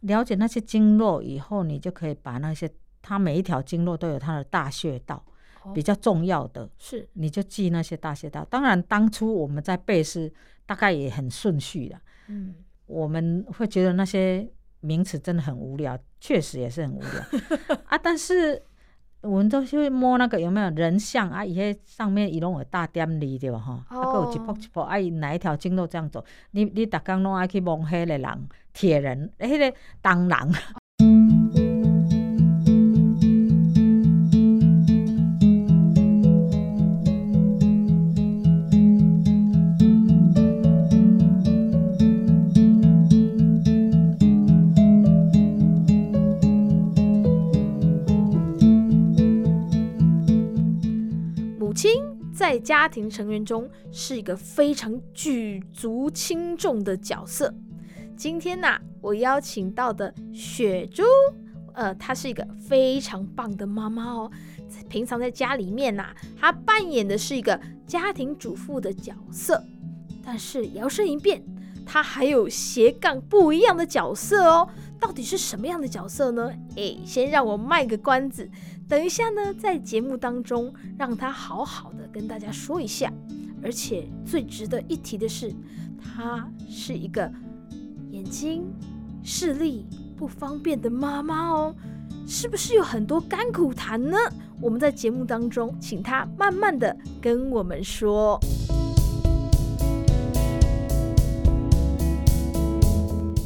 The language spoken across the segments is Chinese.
了解那些经络以后，你就可以把那些它每一条经络都有它的大穴道，哦、比较重要的，是你就记那些大穴道。当然，当初我们在背是大概也很顺序的，嗯，我们会觉得那些名词真的很无聊，确实也是很无聊 啊。但是我们都去摸那个有没有人像啊？伊迄上面伊拢有大点字对吧？吼、哦，啊，佫有一步一步，啊，伊哪一条经络这样走？你你逐工拢爱去摸迄个人，铁人，迄、那个当人。在家庭成员中是一个非常举足轻重的角色。今天呢、啊，我邀请到的雪珠，呃，她是一个非常棒的妈妈哦。平常在家里面呐、她扮演的是一个家庭主妇的角色。但是摇身一变，她还有斜杠不一样的角色哦。到底是什么样的角色呢？诶，先让我卖个关子。等一下呢，在节目当中让他好好的跟大家说一下，而且最值得一提的是，她是一个眼睛视力不方便的妈妈哦，是不是有很多甘苦谈呢？我们在节目当中请她慢慢的跟我们说。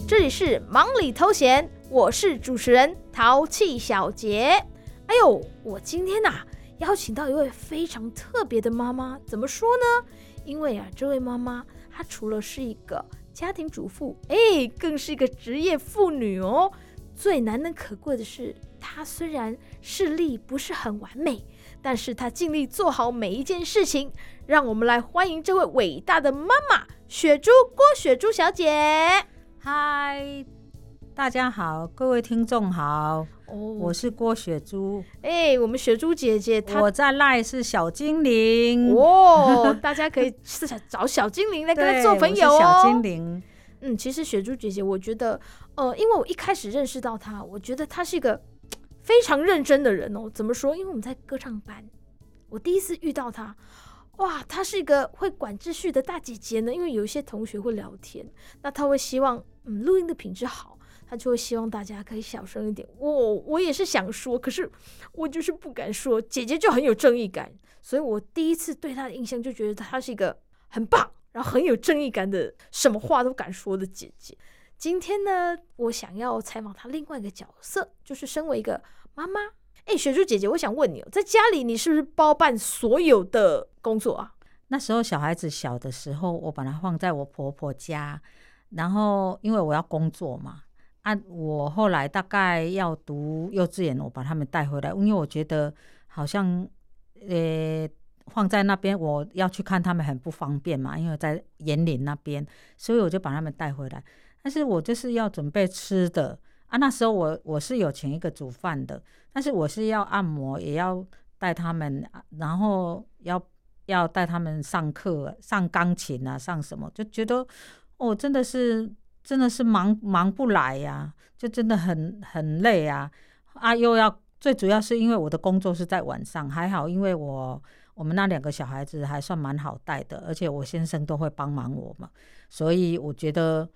这里是忙里偷闲，我是主持人淘气小杰。哎呦，我今天呐、邀请到一位非常特别的妈妈，怎么说呢？因为啊，这位妈妈她除了是一个家庭主妇，哎，更是一个职业妇女哦。最难能可贵的是，她虽然视力不是很完美，但是她尽力做好每一件事情。让我们来欢迎这位伟大的妈妈雪珠郭雪珠小姐。嗨，大家好，各位听众好。哦，我是郭雪珠。哎、欸，我们雪珠姐姐她，我在赖是小精灵哦，大家可以找小精灵来跟她做朋友哦。小精灵，嗯，其实雪珠姐姐，我觉得，呃，因为我一开始认识到她，我觉得她是一个非常认真的人哦。怎么说？因为我们在歌唱班，我第一次遇到她，哇，她是一个会管秩序的大姐姐呢。因为有一些同学会聊天，那她会希望，嗯，录音的品质好。他就会希望大家可以小声一点。我我也是想说，可是我就是不敢说。姐姐就很有正义感，所以我第一次对她的印象就觉得她是一个很棒，然后很有正义感的，什么话都敢说的姐姐。今天呢，我想要采访她另外一个角色，就是身为一个妈妈。哎，雪珠姐姐，我想问你哦，在家里你是不是包办所有的工作啊？那时候小孩子小的时候，我把她放在我婆婆家，然后因为我要工作嘛。啊，我后来大概要读幼稚园，我把他们带回来，因为我觉得好像，呃、放在那边我要去看他们很不方便嘛，因为在园林那边，所以我就把他们带回来。但是我就是要准备吃的啊，那时候我我是有请一个煮饭的，但是我是要按摩，也要带他们，然后要要带他们上课，上钢琴啊，上什么，就觉得哦，真的是。真的是忙忙不来呀，就真的很很累啊！啊，又要最主要是因为我的工作是在晚上，还好，因为我我们那两个小孩子还算蛮好带的，而且我先生都会帮忙我嘛，所以我觉得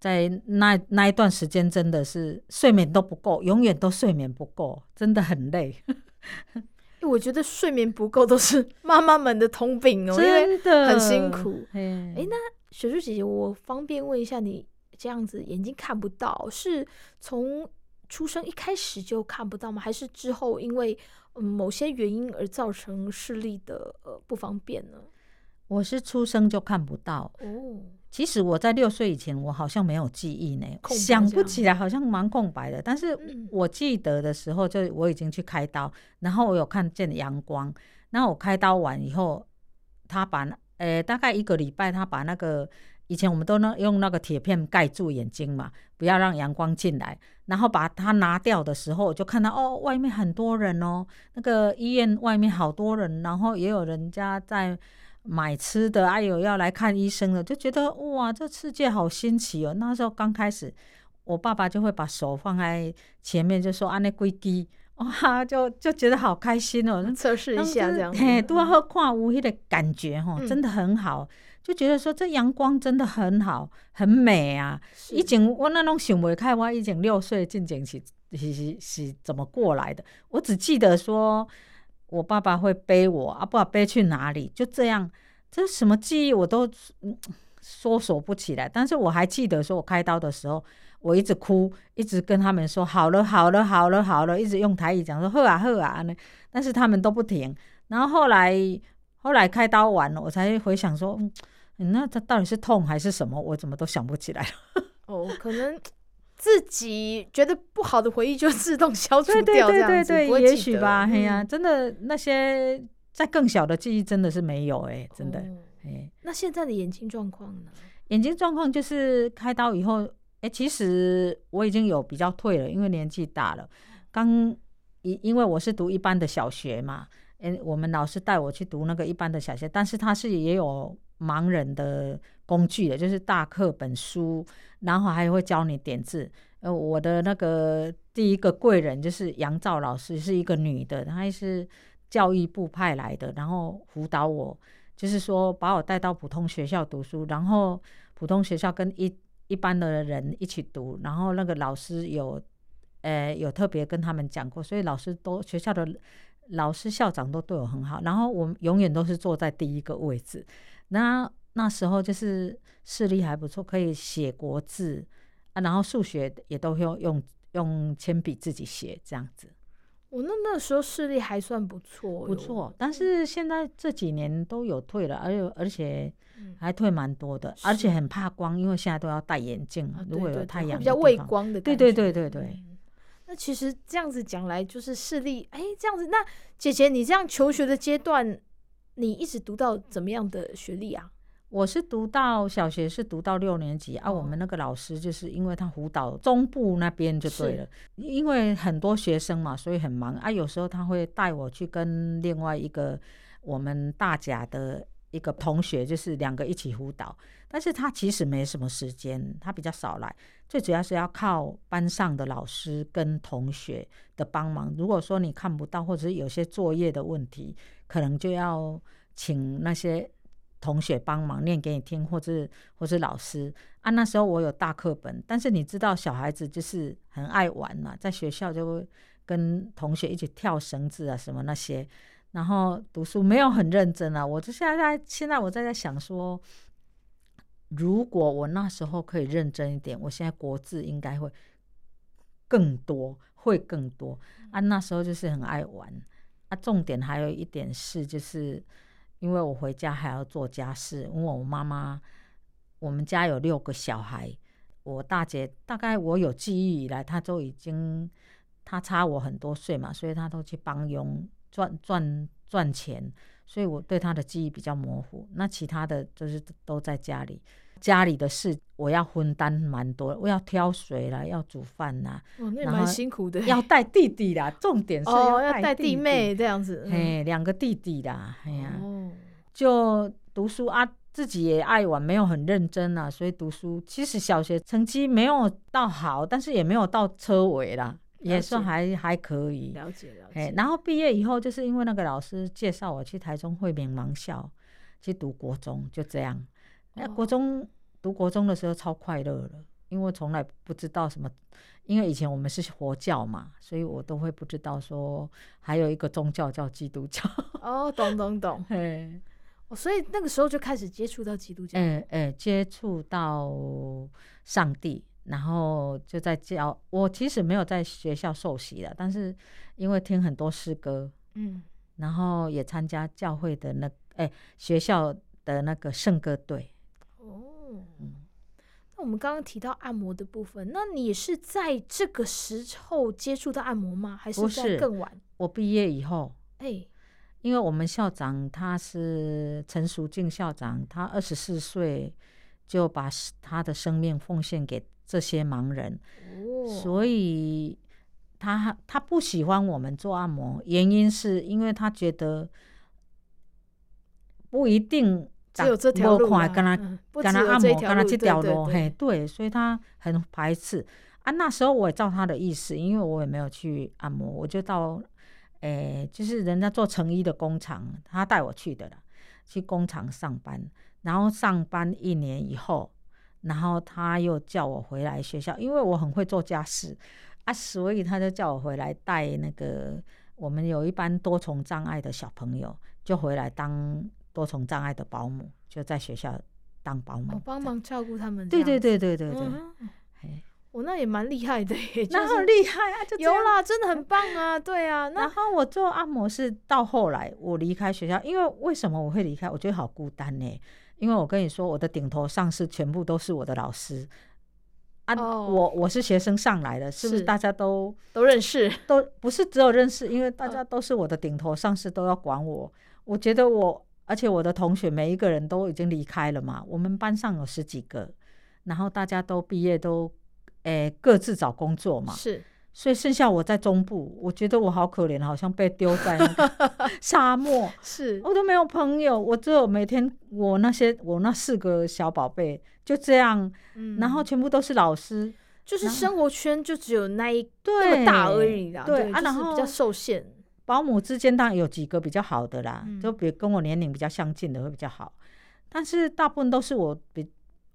在那那一段时间真的是睡眠都不够，永远都睡眠不够，真的很累。我觉得睡眠不够都是 妈妈们的通病哦，真的很辛苦。哎，那雪珠姐姐，我方便问一下你？这样子眼睛看不到，是从出生一开始就看不到吗？还是之后因为嗯某些原因而造成视力的呃不方便呢？我是出生就看不到哦。其实我在六岁以前，我好像没有记忆呢，想不起来，好像蛮空白的。但是我记得的时候，就我已经去开刀，然后我有看见阳光。然后我开刀完以后，他把呃大概一个礼拜，他把那个。以前我们都能用那个铁片盖住眼睛嘛，不要让阳光进来。然后把它拿掉的时候，我就看到哦，外面很多人哦，那个医院外面好多人，然后也有人家在买吃的，还有要来看医生的，就觉得哇，这世界好新奇哦。那时候刚开始，我爸爸就会把手放在前面，就说：“啊，那龟鸡，哇，就就觉得好开心哦，测试一下这样子，嘿，都要喝矿物那的感觉哈，真的很好，就觉得说这阳光真的很好，很美啊。以前我那种想不开，我以前六岁进前是是是是怎么过来的？我只记得说我爸爸会背我啊，不知道背去哪里，就这样，这什么记忆我都说说不起来。但是我还记得说我开刀的时候。我一直哭，一直跟他们说好了，好了，好了，好了，一直用台语讲说喝啊，喝啊，但是他们都不停。然后后来，后来开刀完了，我才回想说，嗯，那他到底是痛还是什么？我怎么都想不起来了。哦，可能自己觉得不好的回忆就自动消除掉，对对对对，也许吧。哎呀、嗯，真的那些在更小的记忆真的是没有哎、欸，真的。哎、哦，那现在的眼睛状况呢？眼睛状况就是开刀以后。哎，其实我已经有比较退了，因为年纪大了。刚因因为我是读一般的小学嘛，哎，我们老师带我去读那个一般的小学，但是他是也有盲人的工具的，就是大课本书，然后还会教你点字。呃，我的那个第一个贵人就是杨照老师，是一个女的，她也是教育部派来的，然后辅导我，就是说把我带到普通学校读书，然后普通学校跟一。一般的人一起读，然后那个老师有，呃，有特别跟他们讲过，所以老师都学校的老师校长都对我很好，然后我们永远都是坐在第一个位置。那那时候就是视力还不错，可以写国字啊，然后数学也都用用用铅笔自己写这样子。我那那时候视力还算不错，不错，但是现在这几年都有退了，而且而且。还退蛮多的，而且很怕光，因为现在都要戴眼镜。如果有太阳，比较畏光的。对对对对对。那其实这样子讲来，就是视力，哎，这样子。那姐姐，你这样求学的阶段，你一直读到怎么样的学历啊？我是读到小学是读到六年级啊。我们那个老师就是因为他辅导中部那边就对了，因为很多学生嘛，所以很忙啊。有时候他会带我去跟另外一个我们大甲的。一个同学就是两个一起辅导，但是他其实没什么时间，他比较少来，最主要是要靠班上的老师跟同学的帮忙。如果说你看不到，或者是有些作业的问题，可能就要请那些同学帮忙念给你听，或者或是老师啊。那时候我有大课本，但是你知道小孩子就是很爱玩嘛，在学校就跟同学一起跳绳子啊什么那些。然后读书没有很认真啊，我就现在现在我在在想说，如果我那时候可以认真一点，我现在国字应该会更多，会更多啊。那时候就是很爱玩啊。重点还有一点是，就是因为我回家还要做家事，因为我妈妈，我们家有六个小孩，我大姐大概我有记忆以来，她都已经她差我很多岁嘛，所以她都去帮佣。赚赚赚钱，所以我对他的记忆比较模糊。那其他的就是都在家里，家里的事我要分担蛮多，我要挑水啦，要煮饭啦，哦，那蛮辛苦的。要带弟弟啦，重点是要带弟、哦、弟妹这样子。嘿，两个弟弟啦，哎呀，哦、就读书啊，自己也爱玩，没有很认真啊，所以读书其实小学成绩没有到好，但是也没有到车尾啦。也算还还可以，了解了解。然后毕业以后，就是因为那个老师介绍我去台中惠民盲校去读国中，就这样。那国中读国中的时候超快乐了，因为从来不知道什么，因为以前我们是佛教嘛，所以我都会不知道说还有一个宗教叫基督教。哦，懂懂懂。嘿，所以那个时候就开始接触到基督教。哎哎，接触到上帝。然后就在教我，其实没有在学校受洗的，但是因为听很多诗歌，嗯，然后也参加教会的那哎学校的那个圣歌队。哦，嗯，那我们刚刚提到按摩的部分，那你是在这个时候接触到按摩吗？还是在更晚？我毕业以后，哎，因为我们校长他是陈淑静校长，他二十四岁就把他的生命奉献给。这些盲人，所以他他不喜欢我们做按摩，原因是因为他觉得不一定只有这条路，跟他跟他按摩，跟他这条路，嘿，对，所以他很排斥。啊，那时候我也照他的意思，因为我也没有去按摩，我就到，诶、欸，就是人家做成衣的工厂，他带我去的了，去工厂上班。然后上班一年以后，然后他又叫我回来学校，因为我很会做家事啊，所以他就叫我回来带那个我们有一班多重障碍的小朋友，就回来当多重障碍的保姆，就在学校当保姆，我帮忙照顾他们。对对对对对对。嗯我、哦、那也蛮厉害的耶，那很厉害啊！就有啦，真的很棒啊，对啊。然后我做按摩是到后来我离开学校，因为为什么我会离开？我觉得好孤单呢，因为我跟你说，我的顶头上司全部都是我的老师啊，哦、我我是学生上来的，是不是大家都都认识？都不是只有认识，因为大家都是我的顶头上司，都要管我。我觉得我，而且我的同学每一个人都已经离开了嘛，我们班上有十几个，然后大家都毕业都。诶，各自找工作嘛，是，所以剩下我在中部，我觉得我好可怜，好像被丢在那个 沙漠，是。我都没有朋友，我只有每天我那些我那四个小宝贝就这样，嗯、然后全部都是老师，就是生活圈就只有那一那么大而已啦，对，然后比较受限。保姆之间当然有几个比较好的啦，嗯、就比跟我年龄比较相近的会比较好，但是大部分都是我比。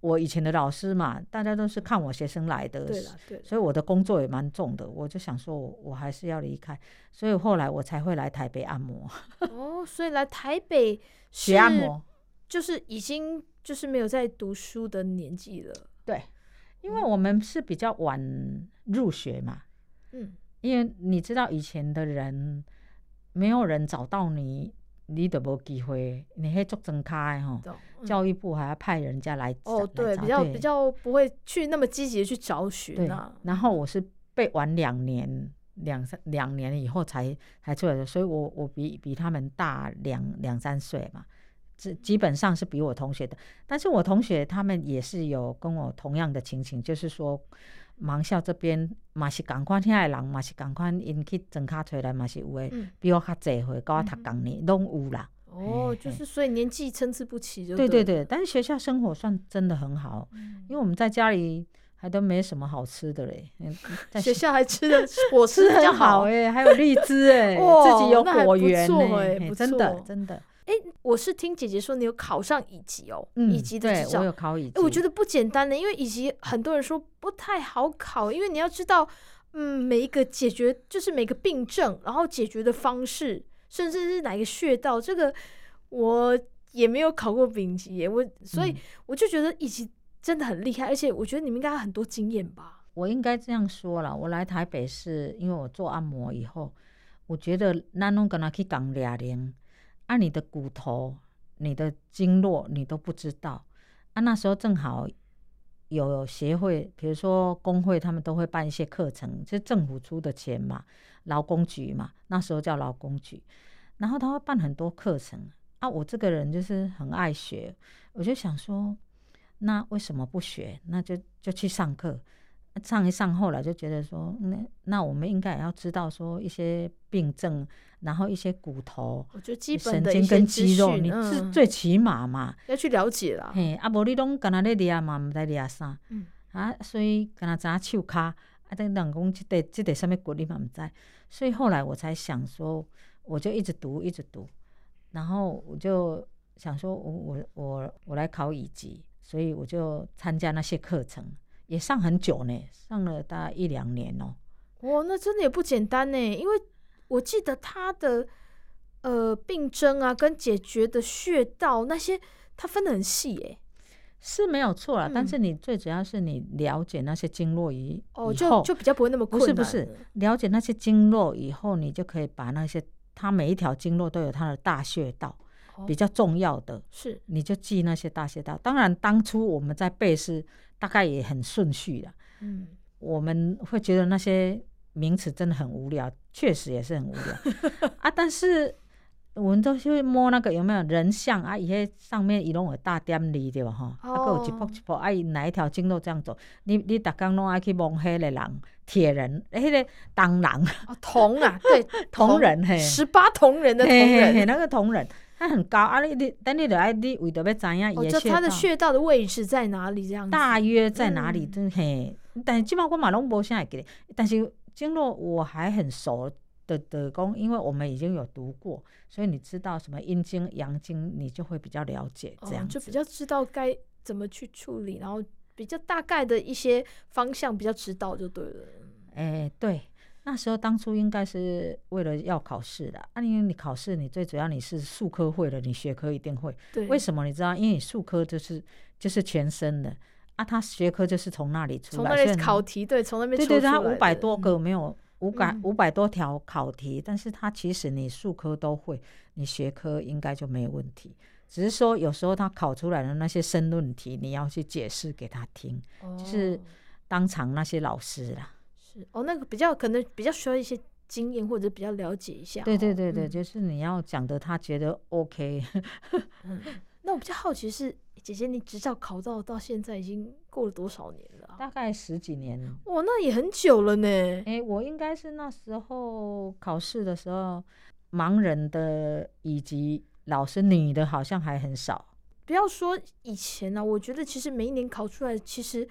我以前的老师嘛，大家都是看我学生来的，对对，所以我的工作也蛮重的。我就想说，我还是要离开，所以后来我才会来台北按摩。哦，所以来台北学按摩，就是已经就是没有在读书的年纪了。对，因为我们是比较晚入学嘛。嗯，因为你知道以前的人，没有人找到你。你都没机会，你还做正开哈？嗯、教育部还要派人家来哦，对，比较比较不会去那么积极的去找寻。对，然后我是被晚两年，两三两年以后才才出来的，所以我我比比他们大两两三岁嘛，基基本上是比我同学的，但是我同学他们也是有跟我同样的情形，就是说。盲校这边嘛是共款，遐个人嘛是共款，因去装卡出来嘛是有诶，比我较济岁，跟我读同年拢有啦。哦，就是所以年纪参差不齐，就对对对。但是学校生活算真的很好，因为我们在家里还都没什么好吃的嘞，在学校还吃的 果吃很好诶，还有荔枝诶，自己有果园诶，真的真的。哎，我是听姐姐说你有考上乙级哦，乙级的执照，我有考乙级。我觉得不简单的，因为乙级很多人说不太好考，因为你要知道，嗯，每一个解决就是每个病症，然后解决的方式，甚至是哪一个穴道，这个我也没有考过丙级耶，我所以我就觉得乙级真的很厉害，而且我觉得你们应该有很多经验吧。我应该这样说了，我来台北是因为我做按摩以后，我觉得那弄跟他去讲俩年。啊，你的骨头、你的经络，你都不知道。啊，那时候正好有协会，比如说工会，他们都会办一些课程，就是政府出的钱嘛，劳工局嘛，那时候叫劳工局。然后他会办很多课程。啊，我这个人就是很爱学，我就想说，那为什么不学？那就就去上课。上一上，后来就觉得说，那那我们应该也要知道说一些病症，然后一些骨头，我觉得基本的神经跟肌肉，你是最起码嘛，要去了解啦。嘿，啊，无你拢干那咧练嘛，唔知练啥，嗯啊，所以干那扎手卡，啊，等人讲这得这得什么骨你嘛唔知，所以后来我才想说，我就一直读一直读，然后我就想说我我我我来考乙级，所以我就参加那些课程。也上很久呢，上了大概一两年哦。哇，那真的也不简单呢，因为我记得他的呃病症啊，跟解决的穴道那些，他分得很细哎，是没有错啦。嗯、但是你最主要是你了解那些经络以哦，就就比较不会那么困难。不是不是，了解那些经络以后，你就可以把那些它每一条经络都有它的大穴道，哦、比较重要的，是你就记那些大穴道。当然，当初我们在背是。大概也很顺序的，嗯，我们会觉得那些名词真的很无聊，确实也是很无聊 啊。但是我们都去摸那个有没有人像啊？一些上面一种有大点力对吧？哈，啊，有一步一步，啊，哪一条经络这样走？你你逐工拢爱去摸黑的人，铁人，那个铜人，铜啊，对，铜人嘿，十八铜人的铜人，那个铜人。它很高啊！你你等你的爱你为着要知影，哦，就它的穴道的位置在哪里？这样子，大约在哪里？真嘿，但是基本上我马龙博现在给你，但是经络我还很熟的的功，因为我们已经有读过，所以你知道什么阴经、阳经，你就会比较了解，这样、哦、就比较知道该怎么去处理，然后比较大概的一些方向比较知道就对了。哎、欸，对。那时候当初应该是为了要考试的，啊，因为你考试，你最主要你是数科会了，你学科一定会。对。为什么你知道？因为你数科就是就是全身的，啊，他学科就是从那里出来。从那里考题，对，从那边出。对对对，他五百多个没有五百五百多条考题，嗯、但是他其实你数科都会，你学科应该就没有问题。只是说有时候他考出来的那些申论题，你要去解释给他听，哦、就是当场那些老师啦。是哦，那个比较可能比较需要一些经验或者比较了解一下。对对对对，嗯、就是你要讲的他觉得 OK。嗯，那我比较好奇是姐姐，你执照考到到现在已经过了多少年了？大概十几年了。哇，那也很久了呢。哎，我应该是那时候考试的时候，盲人的以及老师女的好像还很少。不要说以前呢、啊，我觉得其实每一年考出来其实。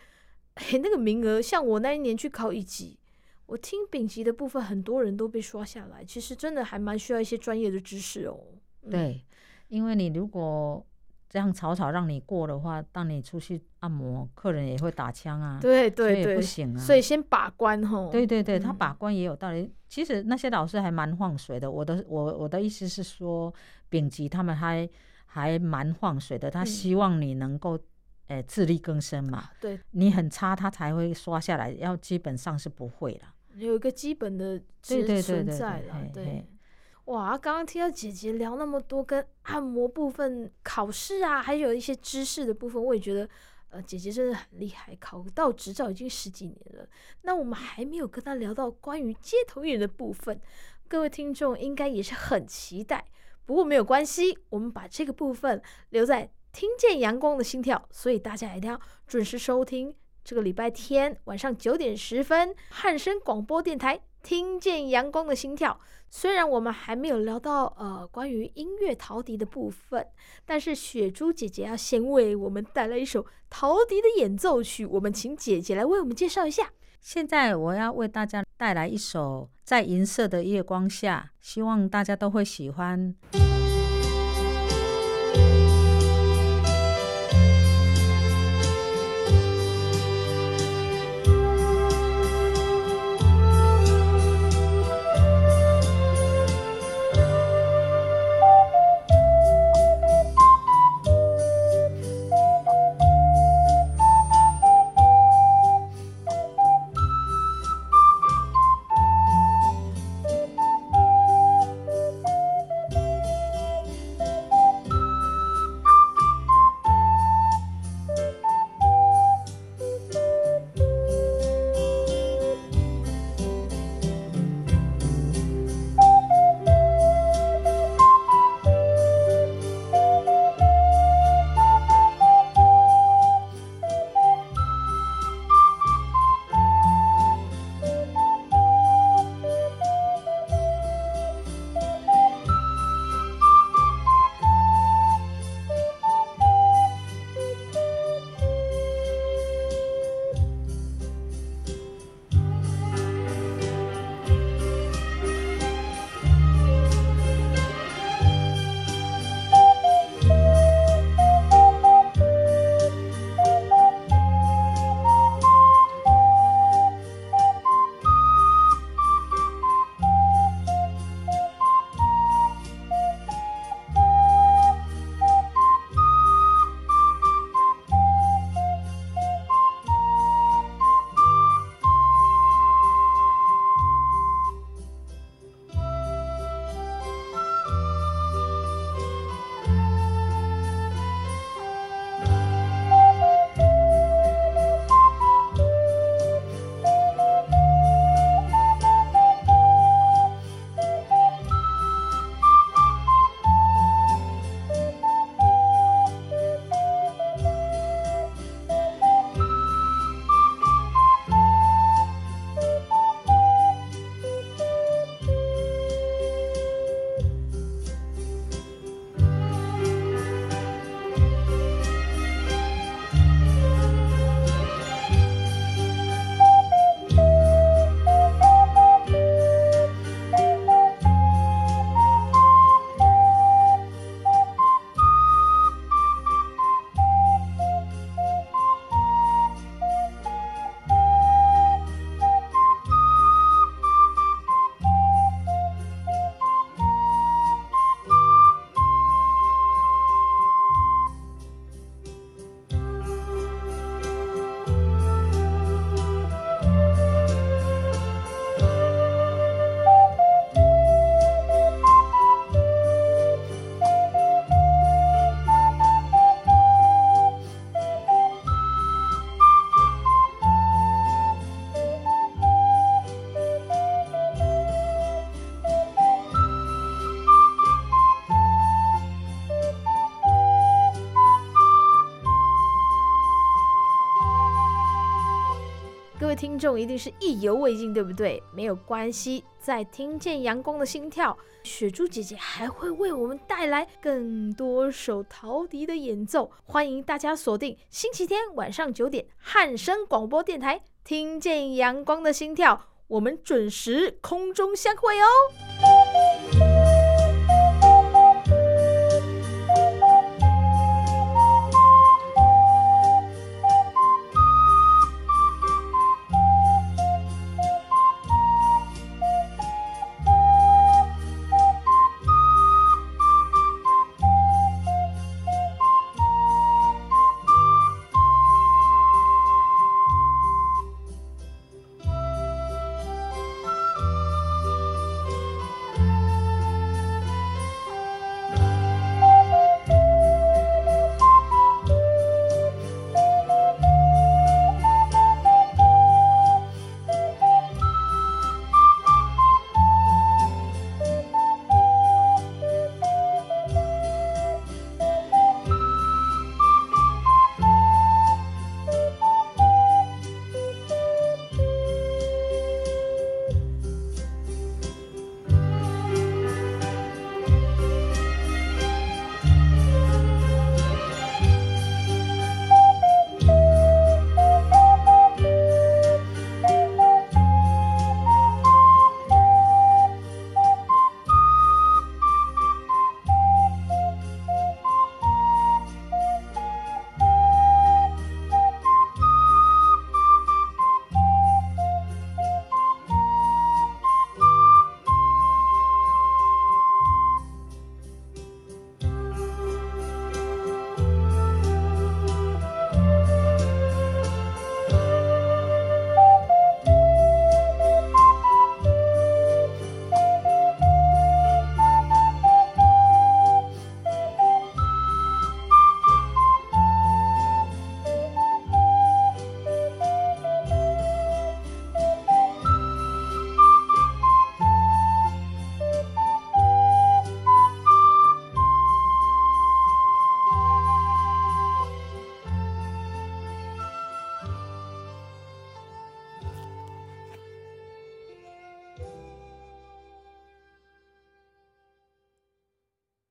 嘿，那个名额，像我那一年去考乙级，我听丙级的部分，很多人都被刷下来。其实真的还蛮需要一些专业的知识哦。嗯、对，因为你如果这样草草让你过的话，当你出去按摩，客人也会打枪啊。对对对，不行啊。所以先把关吼。对对对，他把关也有道理。嗯、其实那些老师还蛮放水的。我的我我的意思是说，丙级他们还还蛮放水的。他希望你能够。哎，自力更生嘛，对，你很差，他才会刷下来，要基本上是不会了。有一个基本的知识存在了，对。哇，刚刚听到姐姐聊那么多跟按摩部分、考试啊，还有一些知识的部分，我也觉得，呃，姐姐真的很厉害，考到执照已经十几年了。那我们还没有跟她聊到关于街头艺人的部分，各位听众应该也是很期待。不过没有关系，我们把这个部分留在。听见阳光的心跳，所以大家一定要准时收听这个礼拜天晚上九点十分汉声广播电台《听见阳光的心跳》。虽然我们还没有聊到呃关于音乐陶笛的部分，但是雪珠姐姐要先为我们带来一首陶笛的演奏曲，我们请姐姐来为我们介绍一下。现在我要为大家带来一首《在银色的月光下》，希望大家都会喜欢。众一定是意犹未尽，对不对？没有关系，在听见阳光的心跳，雪珠姐姐还会为我们带来更多首陶笛的演奏。欢迎大家锁定星期天晚上九点汉声广播电台，听见阳光的心跳，我们准时空中相会哦。